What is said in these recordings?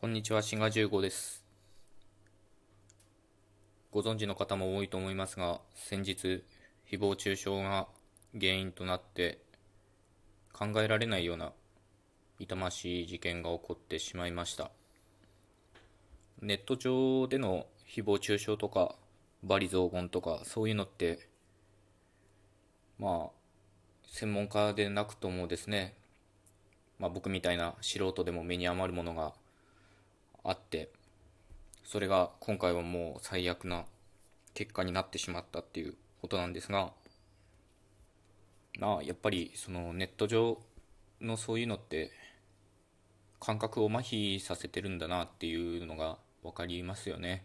こんにちは、シンガ15です。ご存知の方も多いと思いますが、先日、誹謗中傷が原因となって、考えられないような痛ましい事件が起こってしまいました。ネット上での誹謗中傷とか、罵詈雑言とか、そういうのって、まあ、専門家でなくともですね、まあ、僕みたいな素人でも目に余るものがあってそれが今回はもう最悪な結果になってしまったっていうことなんですがまあやっぱりそのネット上のそういうのって感覚を麻痺させてるんだなっていうのが分かりますよね。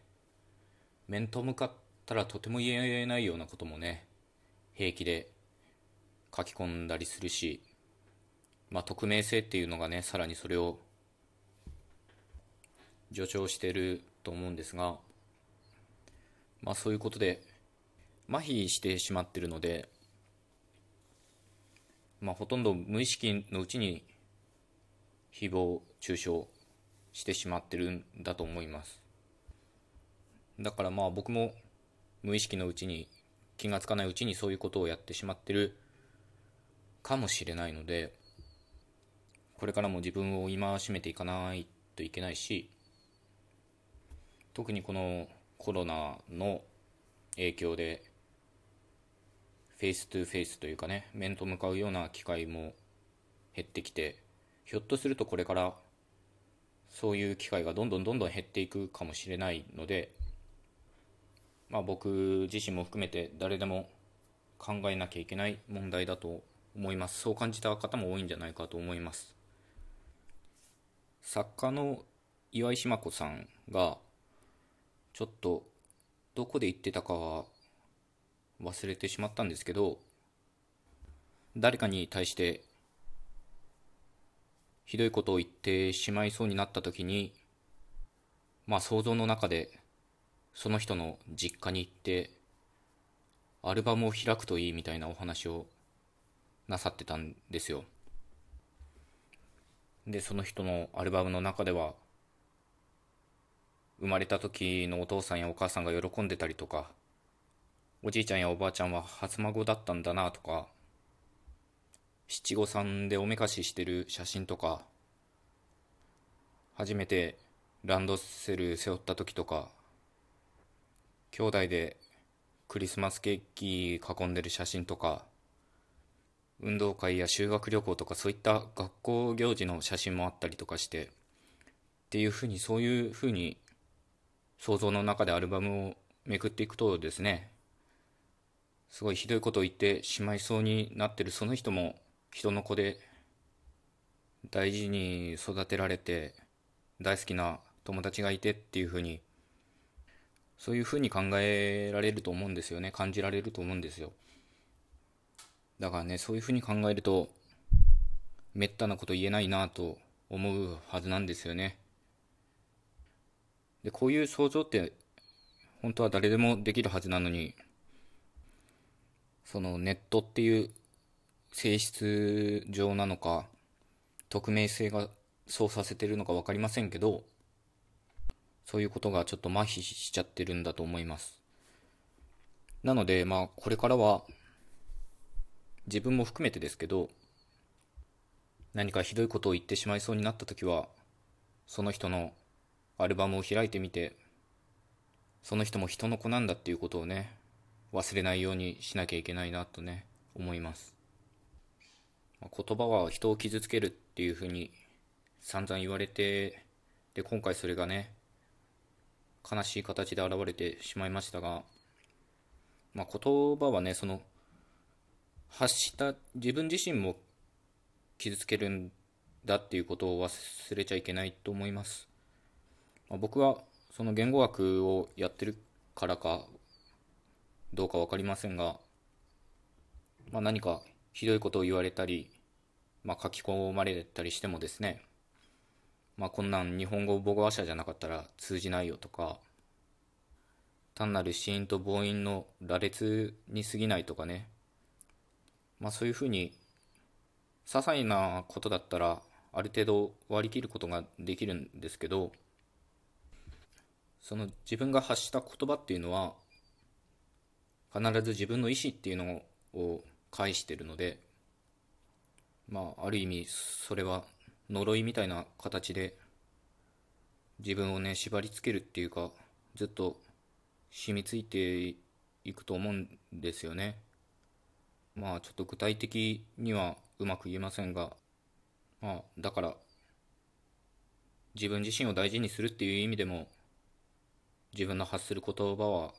面と向かったらとても言えないようなこともね平気で書き込んだりするしまあ、匿名性っていうのがねさらにそれを助長してると思うんですが、まあ、そういうことで麻痺してしまってるので、まあ、ほとんど無意識のうちに誹謗中傷してしまってるんだと思います。だからまあ僕も無意識のうちに気がつかないうちにそういうことをやってしまってるかもしれないのでこれからも自分を戒めていかないといけないし特にこのコロナの影響で face to face というかね面と向かうような機会も減ってきてひょっとするとこれからそういう機会がどんどんどんどん減っていくかもしれないのでまあ僕自身も含めて誰でも考えなきゃいけない問題だと思います。そう感じた方も多いんじゃないかと思います。作家の岩井島子さんがちょっとどこで言ってたかは忘れてしまったんですけど誰かに対してひどいことを言ってしまいそうになった時にまあ想像の中でその人の実家に行ってアルバムを開くといいみたいなお話をなさってたんですよ。でその人のアルバムの中では生まれた時のお父さんやお母さんが喜んでたりとかおじいちゃんやおばあちゃんは初孫だったんだなとか七五三でおめかししてる写真とか初めてランドセル背負った時とか兄弟でクリスマスケーキ囲んでる写真とか運動会や修学旅行とかそういった学校行事の写真もあったりとかしてっていうふうにそういうふうに想像の中でアルバムをめくっていくとですねすごいひどいことを言ってしまいそうになってるその人も人の子で大事に育てられて大好きな友達がいてっていうふうにそういうふうに考えられると思うんですよね。感じられると思うんですよ。だからねそういうふうに考えるとめったなこと言えないなと思うはずなんですよね。でこういう想像って本当は誰でもできるはずなのにそのネットっていう性質上なのか匿名性がそうさせてるのか分かりませんけどそういうことがちょっと麻痺しちゃってるんだと思います。なのでまあこれからは自分も含めてですけど何かひどいことを言ってしまいそうになった時はその人のアルバムを開いてみてその人も人の子なんだっていうことをね忘れないようにしなきゃいけないなとね思います。言葉は人を傷つけるっていうふうに散々言われてで今回それがね悲しい形で現れてしまいましたが、まあ、言葉はねその発した自分自身も傷つけるんだっていうことを忘れちゃいけないと思います、まあ、僕はその言語学をやってるからかどうか分かりませんが、まあ、何かひどいことを言われたり、まあ、書き込まれたりしてもですね、まあ、こんなん日本語母語話者じゃなかったら通じないよとか単なる子音と母音の羅列に過ぎないとかねまあそういうふうに些細なことだったらある程度割り切ることができるんですけどその自分が発した言葉っていうのは必ず自分の意思っていうのを介してるのでまあある意味それは呪いみたいな形で自分をね縛りつけるっていうかずっと染みついていくと思うんですよね。まあちょっと具体的にはうまく言えませんがまあだから自分自身を大事にするっていう意味でも自分の発する言葉は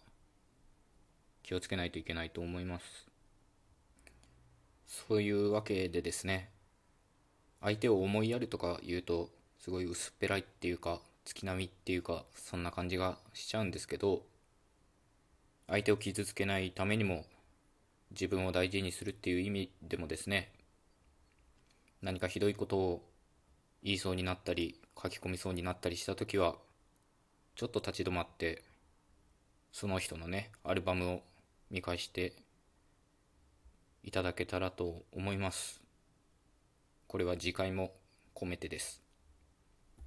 気をつけないといけないと思います。そういうわけでですね相手を思いやるとか言うとすごい薄っぺらいっていうか月並みっていうかそんな感じがしちゃうんですけど相手を傷つけないためにも自分を大事にするっていう意味でもですね何かひどいことを言いそうになったり書き込みそうになったりした時はちょっと立ち止まってその人のねアルバムを見返していただけたらと思います。これは次回も込めてです。